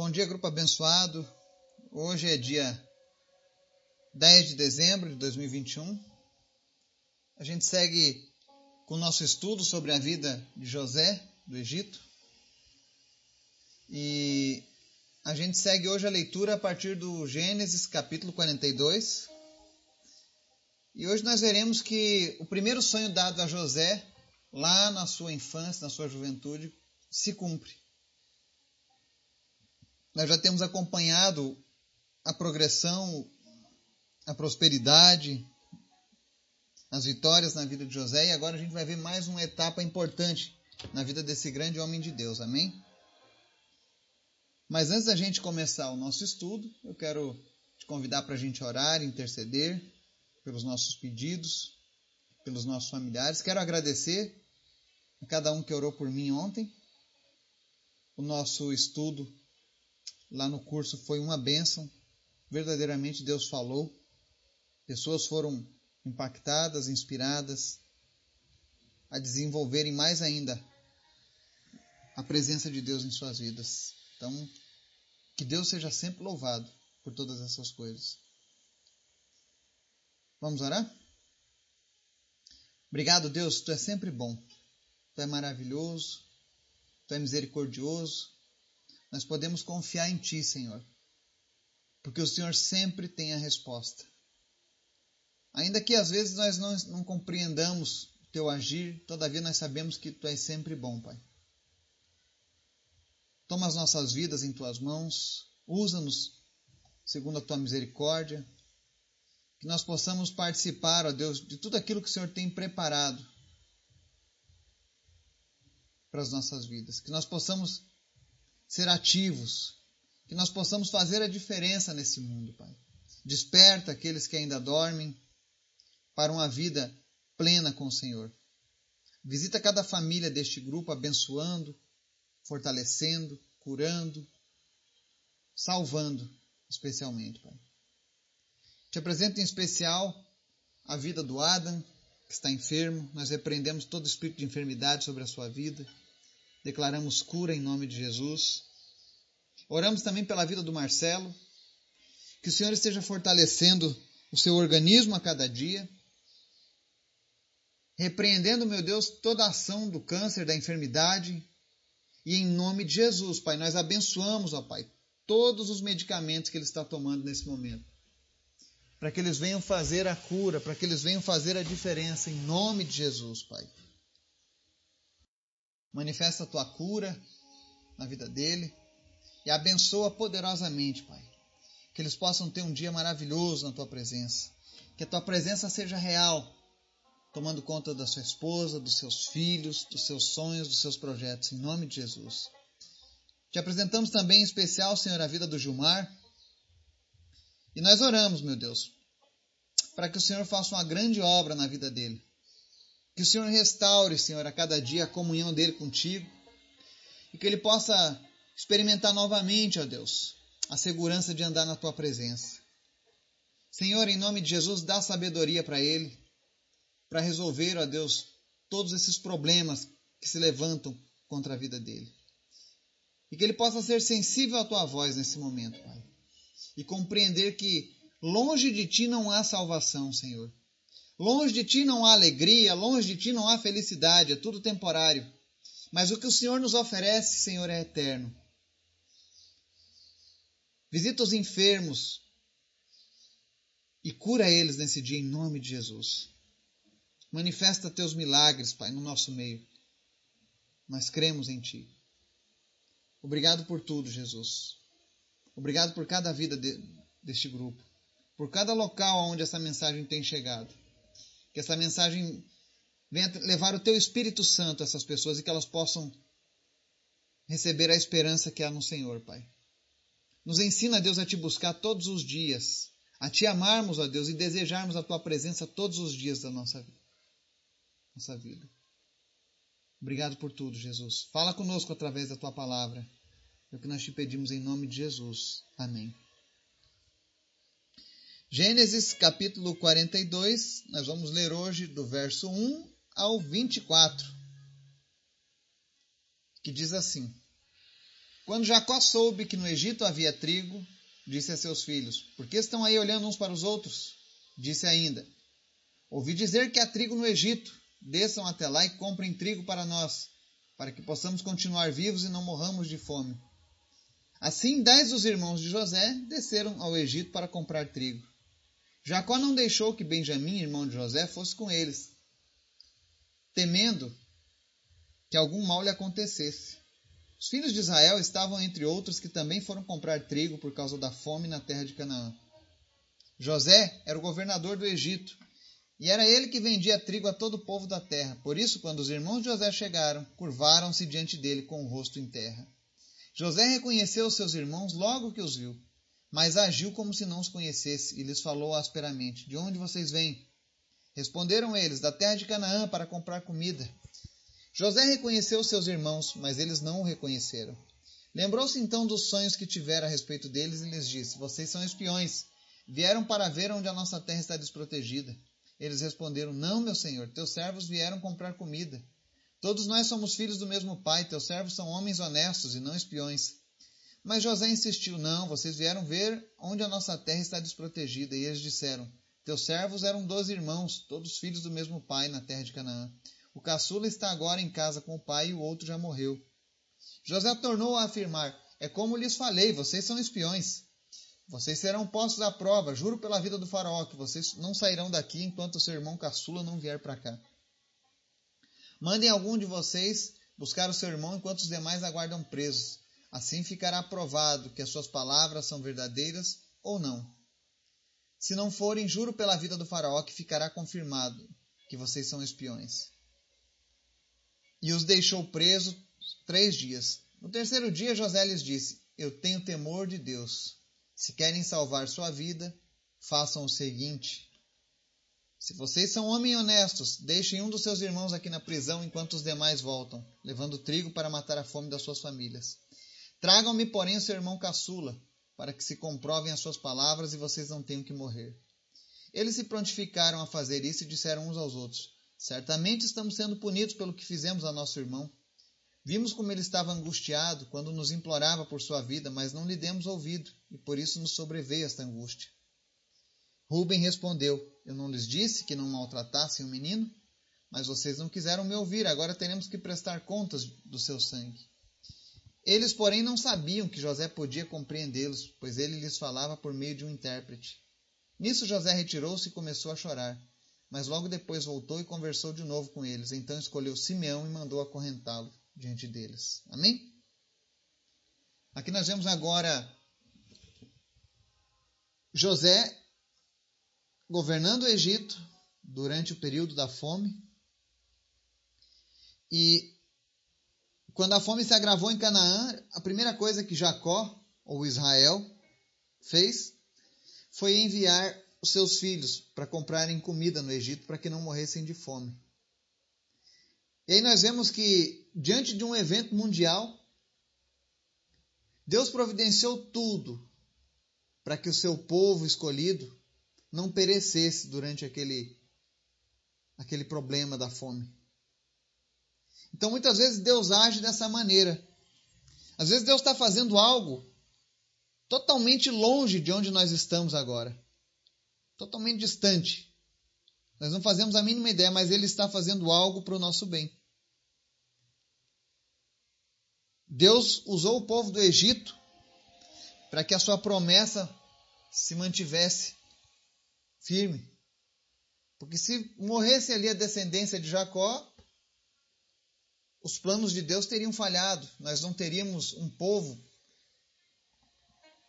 Bom dia, grupo abençoado. Hoje é dia 10 de dezembro de 2021. A gente segue com o nosso estudo sobre a vida de José do Egito. E a gente segue hoje a leitura a partir do Gênesis capítulo 42. E hoje nós veremos que o primeiro sonho dado a José, lá na sua infância, na sua juventude, se cumpre. Nós já temos acompanhado a progressão, a prosperidade, as vitórias na vida de José e agora a gente vai ver mais uma etapa importante na vida desse grande homem de Deus. Amém? Mas antes da gente começar o nosso estudo, eu quero te convidar para a gente orar, interceder pelos nossos pedidos, pelos nossos familiares. Quero agradecer a cada um que orou por mim ontem. O nosso estudo lá no curso foi uma bênção. Verdadeiramente Deus falou. Pessoas foram impactadas, inspiradas a desenvolverem mais ainda a presença de Deus em suas vidas. Então, que Deus seja sempre louvado por todas essas coisas. Vamos orar? Obrigado, Deus, tu é sempre bom. Tu é maravilhoso, tu é misericordioso, nós podemos confiar em Ti, Senhor, porque o Senhor sempre tem a resposta. Ainda que às vezes nós não, não compreendamos o Teu agir, todavia nós sabemos que Tu és sempre bom, Pai. Toma as nossas vidas em Tuas mãos, usa-nos segundo a Tua misericórdia, que nós possamos participar, ó Deus, de tudo aquilo que o Senhor tem preparado para as nossas vidas, que nós possamos ser ativos, que nós possamos fazer a diferença nesse mundo, Pai. Desperta aqueles que ainda dormem para uma vida plena com o Senhor. Visita cada família deste grupo, abençoando, fortalecendo, curando, salvando, especialmente, Pai. Te apresento em especial a vida do Adam, que está enfermo. Nós repreendemos todo espírito de enfermidade sobre a sua vida. Declaramos cura em nome de Jesus. Oramos também pela vida do Marcelo. Que o Senhor esteja fortalecendo o seu organismo a cada dia. Repreendendo, meu Deus, toda a ação do câncer, da enfermidade. E em nome de Jesus, Pai, nós abençoamos, ó Pai, todos os medicamentos que ele está tomando nesse momento. Para que eles venham fazer a cura, para que eles venham fazer a diferença, em nome de Jesus, Pai. Manifesta a tua cura na vida dele e abençoa poderosamente, Pai. Que eles possam ter um dia maravilhoso na tua presença. Que a tua presença seja real, tomando conta da sua esposa, dos seus filhos, dos seus sonhos, dos seus projetos, em nome de Jesus. Te apresentamos também em especial, Senhor, a vida do Gilmar. E nós oramos, meu Deus, para que o Senhor faça uma grande obra na vida dele. Que o Senhor restaure, Senhor, a cada dia a comunhão dele contigo e que ele possa experimentar novamente, ó Deus, a segurança de andar na tua presença. Senhor, em nome de Jesus, dá sabedoria para ele, para resolver, ó Deus, todos esses problemas que se levantam contra a vida dele. E que ele possa ser sensível à tua voz nesse momento, Pai. E compreender que longe de ti não há salvação, Senhor. Longe de ti não há alegria, longe de ti não há felicidade, é tudo temporário. Mas o que o Senhor nos oferece, Senhor, é eterno. Visita os enfermos e cura eles nesse dia em nome de Jesus. Manifesta teus milagres, Pai, no nosso meio. Nós cremos em Ti. Obrigado por tudo, Jesus. Obrigado por cada vida de, deste grupo, por cada local onde essa mensagem tem chegado que essa mensagem venha levar o teu Espírito Santo a essas pessoas e que elas possam receber a esperança que há no Senhor, Pai. Nos ensina, Deus, a te buscar todos os dias, a te amarmos, ó Deus, e desejarmos a tua presença todos os dias da nossa, nossa vida. Obrigado por tudo, Jesus. Fala conosco através da tua palavra. É o que nós te pedimos em nome de Jesus. Amém. Gênesis capítulo 42, nós vamos ler hoje do verso 1 ao 24, que diz assim: Quando Jacó soube que no Egito havia trigo, disse a seus filhos: Por que estão aí olhando uns para os outros? Disse ainda: Ouvi dizer que há trigo no Egito. Desçam até lá e comprem trigo para nós, para que possamos continuar vivos e não morramos de fome. Assim, dez dos irmãos de José desceram ao Egito para comprar trigo. Jacó não deixou que Benjamim, irmão de José, fosse com eles, temendo que algum mal lhe acontecesse. Os filhos de Israel estavam entre outros que também foram comprar trigo por causa da fome na terra de Canaã. José era o governador do Egito, e era ele que vendia trigo a todo o povo da terra. Por isso, quando os irmãos de José chegaram, curvaram-se diante dele com o rosto em terra. José reconheceu os seus irmãos logo que os viu, mas agiu como se não os conhecesse e lhes falou asperamente: De onde vocês vêm? Responderam eles: Da terra de Canaã para comprar comida. José reconheceu seus irmãos, mas eles não o reconheceram. Lembrou-se então dos sonhos que tivera a respeito deles e lhes disse: Vocês são espiões. Vieram para ver onde a nossa terra está desprotegida. Eles responderam: Não, meu senhor, teus servos vieram comprar comida. Todos nós somos filhos do mesmo pai, teus servos são homens honestos e não espiões. Mas José insistiu: Não, vocês vieram ver onde a nossa terra está desprotegida. E eles disseram: Teus servos eram doze irmãos, todos filhos do mesmo pai na terra de Canaã. O caçula está agora em casa com o pai e o outro já morreu. José tornou a afirmar: É como lhes falei, vocês são espiões. Vocês serão postos à prova, juro pela vida do faraó, que vocês não sairão daqui enquanto seu irmão caçula não vier para cá. Mandem algum de vocês buscar o seu irmão enquanto os demais aguardam presos. Assim ficará provado que as suas palavras são verdadeiras ou não. Se não forem, juro pela vida do faraó que ficará confirmado que vocês são espiões. E os deixou presos três dias. No terceiro dia, José lhes disse: Eu tenho temor de Deus. Se querem salvar sua vida, façam o seguinte: se vocês são homens honestos, deixem um dos seus irmãos aqui na prisão enquanto os demais voltam, levando trigo para matar a fome das suas famílias. Tragam-me, porém, o seu irmão caçula, para que se comprovem as suas palavras e vocês não tenham que morrer. Eles se prontificaram a fazer isso e disseram uns aos outros: Certamente estamos sendo punidos pelo que fizemos a nosso irmão. Vimos como ele estava angustiado quando nos implorava por sua vida, mas não lhe demos ouvido, e por isso nos sobreveio esta angústia. Rubem respondeu: Eu não lhes disse que não maltratassem o menino? Mas vocês não quiseram me ouvir, agora teremos que prestar contas do seu sangue. Eles, porém, não sabiam que José podia compreendê-los, pois ele lhes falava por meio de um intérprete. Nisso José retirou-se e começou a chorar, mas logo depois voltou e conversou de novo com eles. Então escolheu Simeão e mandou acorrentá-lo diante deles. Amém? Aqui nós vemos agora José governando o Egito durante o período da fome. E quando a fome se agravou em Canaã, a primeira coisa que Jacó, ou Israel, fez foi enviar os seus filhos para comprarem comida no Egito para que não morressem de fome. E aí nós vemos que, diante de um evento mundial, Deus providenciou tudo para que o seu povo escolhido não perecesse durante aquele, aquele problema da fome. Então muitas vezes Deus age dessa maneira. Às vezes Deus está fazendo algo totalmente longe de onde nós estamos agora, totalmente distante. Nós não fazemos a mínima ideia, mas Ele está fazendo algo para o nosso bem. Deus usou o povo do Egito para que a sua promessa se mantivesse firme. Porque se morresse ali a descendência de Jacó, os planos de Deus teriam falhado. Nós não teríamos um povo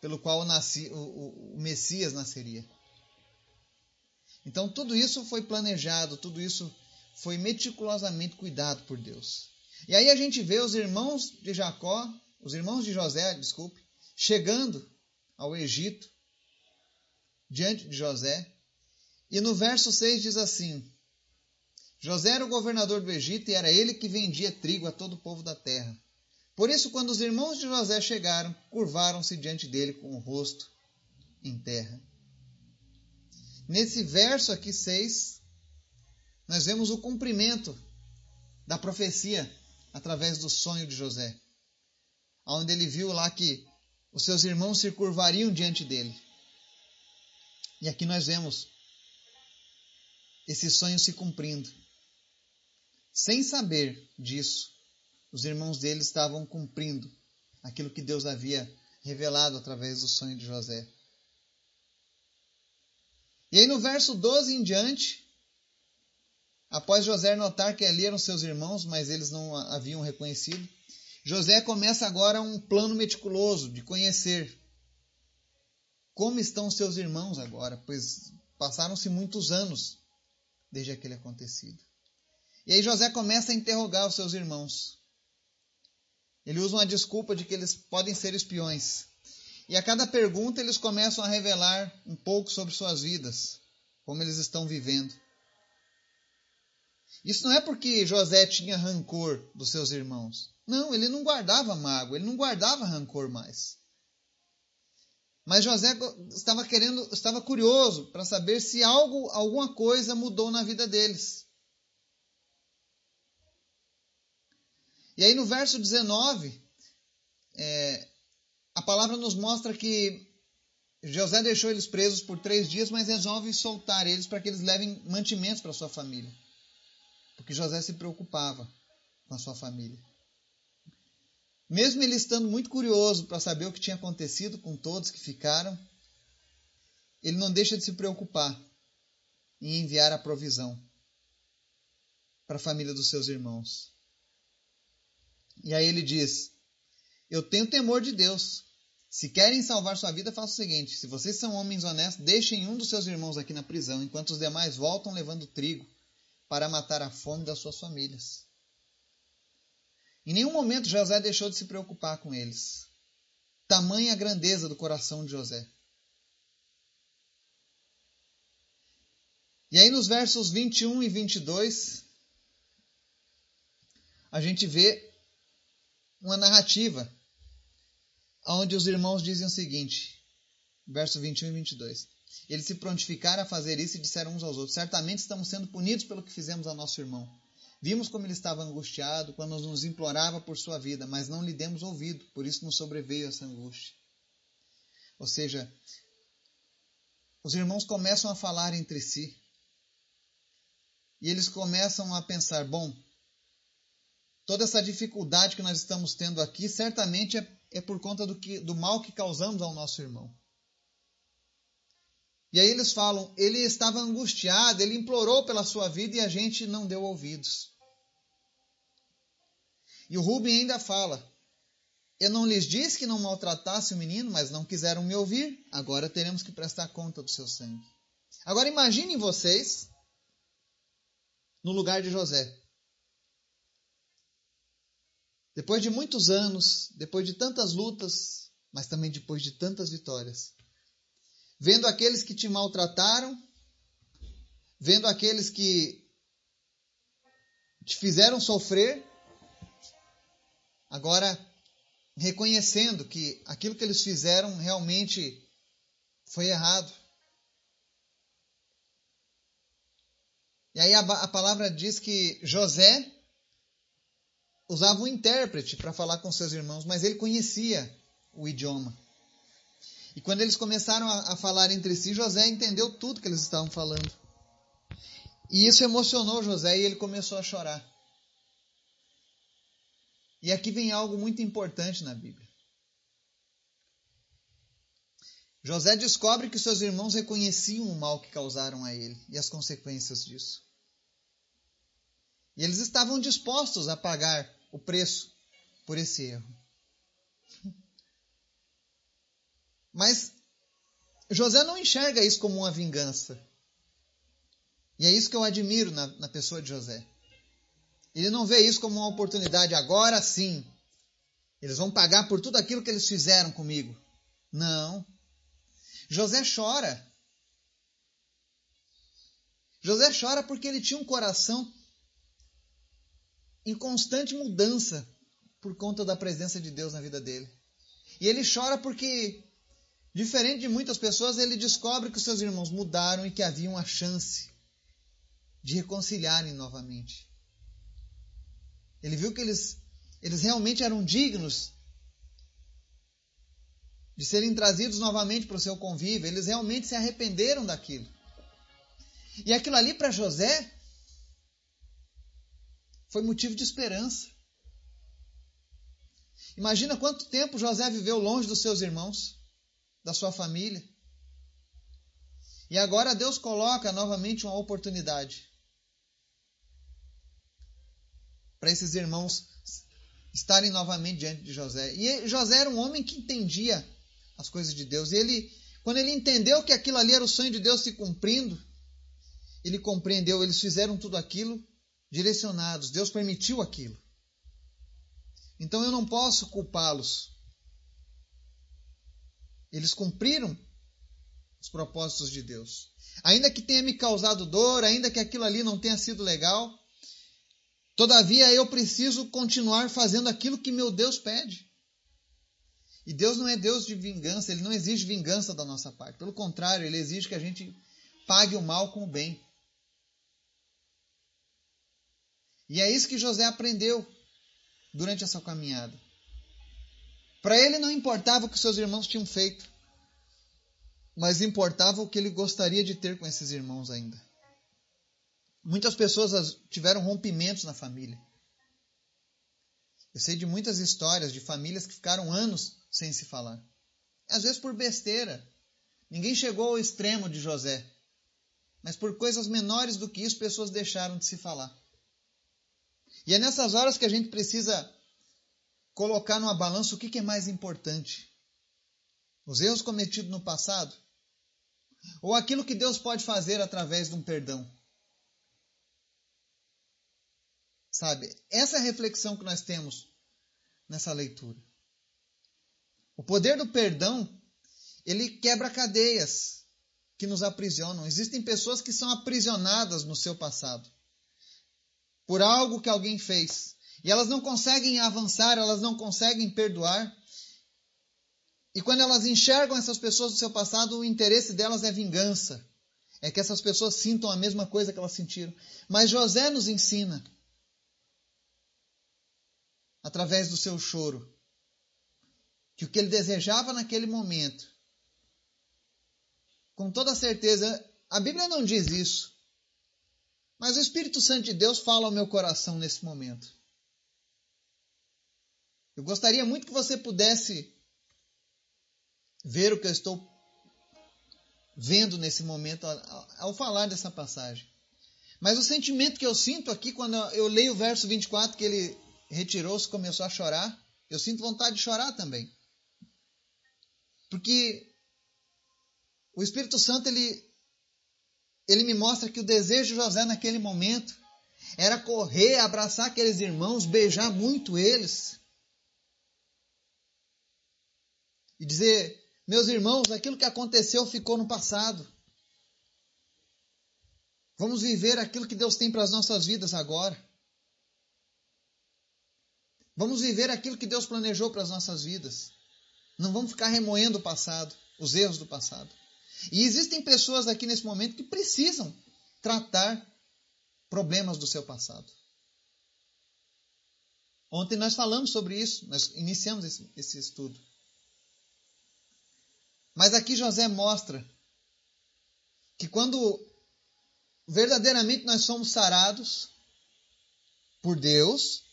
pelo qual o, nasci, o, o Messias nasceria. Então tudo isso foi planejado, tudo isso foi meticulosamente cuidado por Deus. E aí a gente vê os irmãos de Jacó, os irmãos de José, desculpe, chegando ao Egito diante de José e no verso 6 diz assim: José era o governador do Egito e era ele que vendia trigo a todo o povo da terra. Por isso, quando os irmãos de José chegaram, curvaram-se diante dele com o rosto em terra. Nesse verso aqui 6, nós vemos o cumprimento da profecia através do sonho de José. onde ele viu lá que os seus irmãos se curvariam diante dele. E aqui nós vemos esse sonho se cumprindo. Sem saber disso, os irmãos dele estavam cumprindo aquilo que Deus havia revelado através do sonho de José. E aí no verso 12 em diante, após José notar que ali eram seus irmãos, mas eles não haviam reconhecido, José começa agora um plano meticuloso de conhecer como estão seus irmãos agora, pois passaram-se muitos anos desde aquele acontecido. E aí José começa a interrogar os seus irmãos. Ele usa uma desculpa de que eles podem ser espiões. E a cada pergunta eles começam a revelar um pouco sobre suas vidas, como eles estão vivendo. Isso não é porque José tinha rancor dos seus irmãos. Não, ele não guardava mágoa, ele não guardava rancor mais. Mas José estava querendo, estava curioso para saber se algo, alguma coisa mudou na vida deles. E aí no verso 19, é, a palavra nos mostra que José deixou eles presos por três dias, mas resolve soltar eles para que eles levem mantimentos para sua família. Porque José se preocupava com a sua família. Mesmo ele estando muito curioso para saber o que tinha acontecido com todos que ficaram, ele não deixa de se preocupar em enviar a provisão para a família dos seus irmãos. E aí ele diz: Eu tenho temor de Deus. Se querem salvar sua vida, faça o seguinte: se vocês são homens honestos, deixem um dos seus irmãos aqui na prisão, enquanto os demais voltam levando trigo para matar a fome das suas famílias. Em nenhum momento José deixou de se preocupar com eles. Tamanha a grandeza do coração de José. E aí nos versos 21 e 22, a gente vê uma narrativa onde os irmãos dizem o seguinte, verso 21 e 22. Eles se prontificaram a fazer isso e disseram uns aos outros: Certamente estamos sendo punidos pelo que fizemos ao nosso irmão. Vimos como ele estava angustiado quando nos implorava por sua vida, mas não lhe demos ouvido, por isso nos sobreveio essa angústia. Ou seja, os irmãos começam a falar entre si. E eles começam a pensar: bom, toda essa dificuldade que nós estamos tendo aqui certamente é, é por conta do, que, do mal que causamos ao nosso irmão. E aí eles falam: ele estava angustiado, ele implorou pela sua vida e a gente não deu ouvidos. E o Rubem ainda fala: Eu não lhes disse que não maltratasse o menino, mas não quiseram me ouvir. Agora teremos que prestar conta do seu sangue. Agora imaginem vocês no lugar de José. Depois de muitos anos, depois de tantas lutas, mas também depois de tantas vitórias, vendo aqueles que te maltrataram, vendo aqueles que te fizeram sofrer, agora reconhecendo que aquilo que eles fizeram realmente foi errado. E aí a, a palavra diz que José usava um intérprete para falar com seus irmãos, mas ele conhecia o idioma. E quando eles começaram a, a falar entre si, José entendeu tudo que eles estavam falando. E isso emocionou José e ele começou a chorar. E aqui vem algo muito importante na Bíblia. José descobre que seus irmãos reconheciam o mal que causaram a ele e as consequências disso. E eles estavam dispostos a pagar o preço por esse erro. Mas José não enxerga isso como uma vingança. E é isso que eu admiro na, na pessoa de José. Ele não vê isso como uma oportunidade, agora sim. Eles vão pagar por tudo aquilo que eles fizeram comigo. Não. José chora. José chora porque ele tinha um coração em constante mudança por conta da presença de Deus na vida dele. E ele chora porque, diferente de muitas pessoas, ele descobre que os seus irmãos mudaram e que havia uma chance de reconciliarem novamente. Ele viu que eles, eles realmente eram dignos de serem trazidos novamente para o seu convívio. Eles realmente se arrependeram daquilo. E aquilo ali para José foi motivo de esperança. Imagina quanto tempo José viveu longe dos seus irmãos, da sua família. E agora Deus coloca novamente uma oportunidade para esses irmãos estarem novamente diante de José. E José era um homem que entendia as coisas de Deus. E ele, quando ele entendeu que aquilo ali era o sonho de Deus se cumprindo, ele compreendeu, eles fizeram tudo aquilo direcionados. Deus permitiu aquilo. Então eu não posso culpá-los. Eles cumpriram os propósitos de Deus. Ainda que tenha me causado dor, ainda que aquilo ali não tenha sido legal, todavia eu preciso continuar fazendo aquilo que meu Deus pede. E Deus não é Deus de vingança, ele não exige vingança da nossa parte. Pelo contrário, ele exige que a gente pague o mal com o bem. E é isso que José aprendeu durante essa caminhada. Para ele não importava o que seus irmãos tinham feito, mas importava o que ele gostaria de ter com esses irmãos ainda. Muitas pessoas tiveram rompimentos na família. Eu sei de muitas histórias de famílias que ficaram anos sem se falar. Às vezes por besteira. Ninguém chegou ao extremo de José. Mas por coisas menores do que isso, pessoas deixaram de se falar. E é nessas horas que a gente precisa colocar numa balança o que é mais importante: os erros cometidos no passado ou aquilo que Deus pode fazer através de um perdão. Sabe? Essa é a reflexão que nós temos nessa leitura. O poder do perdão, ele quebra cadeias que nos aprisionam. Existem pessoas que são aprisionadas no seu passado por algo que alguém fez. E elas não conseguem avançar, elas não conseguem perdoar. E quando elas enxergam essas pessoas do seu passado, o interesse delas é vingança. É que essas pessoas sintam a mesma coisa que elas sentiram. Mas José nos ensina, através do seu choro, que o que ele desejava naquele momento, com toda certeza, a Bíblia não diz isso, mas o Espírito Santo de Deus fala ao meu coração nesse momento. Eu gostaria muito que você pudesse ver o que eu estou vendo nesse momento ao, falar dessa passagem. Mas o sentimento que eu sinto aqui quando eu leio o verso 24 que ele retirou-se e começou a chorar, eu sinto vontade de chorar também. Porque o Espírito Santo ele ele me mostra que o desejo de José naquele momento era correr, abraçar aqueles irmãos, beijar muito eles e dizer: Meus irmãos, aquilo que aconteceu ficou no passado. Vamos viver aquilo que Deus tem para as nossas vidas agora. Vamos viver aquilo que Deus planejou para as nossas vidas. Não vamos ficar remoendo o passado, os erros do passado. E existem pessoas aqui nesse momento que precisam tratar problemas do seu passado. Ontem nós falamos sobre isso, nós iniciamos esse, esse estudo. Mas aqui José mostra que quando verdadeiramente nós somos sarados por Deus,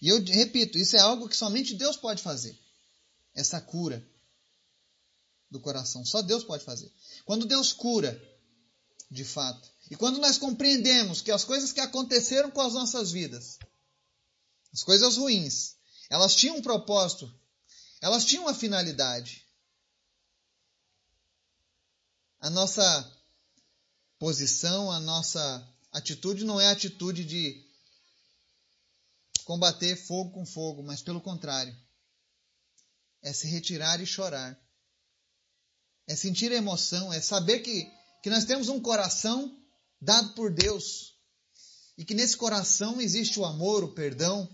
e eu repito, isso é algo que somente Deus pode fazer essa cura do coração. Só Deus pode fazer. Quando Deus cura, de fato, e quando nós compreendemos que as coisas que aconteceram com as nossas vidas, as coisas ruins, elas tinham um propósito, elas tinham uma finalidade. A nossa posição, a nossa atitude não é a atitude de combater fogo com fogo, mas pelo contrário, é se retirar e chorar é sentir emoção, é saber que, que nós temos um coração dado por Deus e que nesse coração existe o amor, o perdão.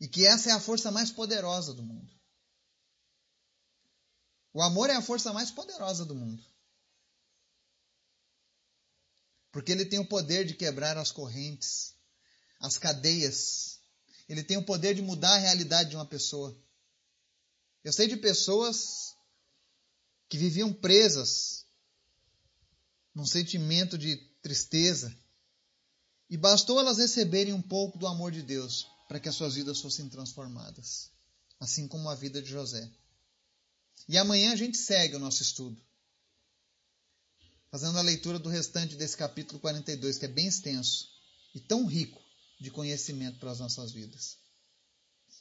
E que essa é a força mais poderosa do mundo. O amor é a força mais poderosa do mundo. Porque ele tem o poder de quebrar as correntes, as cadeias ele tem o poder de mudar a realidade de uma pessoa. Eu sei de pessoas que viviam presas num sentimento de tristeza, e bastou elas receberem um pouco do amor de Deus para que as suas vidas fossem transformadas, assim como a vida de José. E amanhã a gente segue o nosso estudo, fazendo a leitura do restante desse capítulo 42, que é bem extenso e tão rico de conhecimento para as nossas vidas.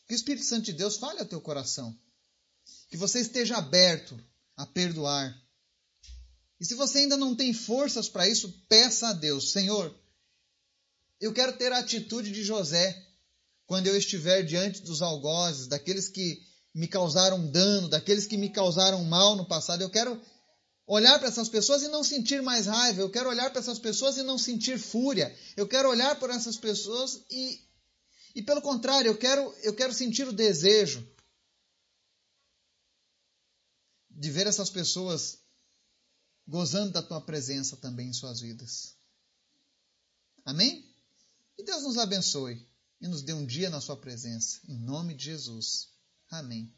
Que o Espírito Santo de Deus fale ao teu coração, que você esteja aberto a perdoar. E se você ainda não tem forças para isso, peça a Deus, Senhor, eu quero ter a atitude de José quando eu estiver diante dos algozes, daqueles que me causaram dano, daqueles que me causaram mal no passado. Eu quero olhar para essas pessoas e não sentir mais raiva. Eu quero olhar para essas pessoas e não sentir fúria. Eu quero olhar para essas pessoas e, e pelo contrário, eu quero, eu quero sentir o desejo de ver essas pessoas gozando da tua presença também em suas vidas. Amém? E Deus nos abençoe e nos dê um dia na Sua presença. Em nome de Jesus. Amém.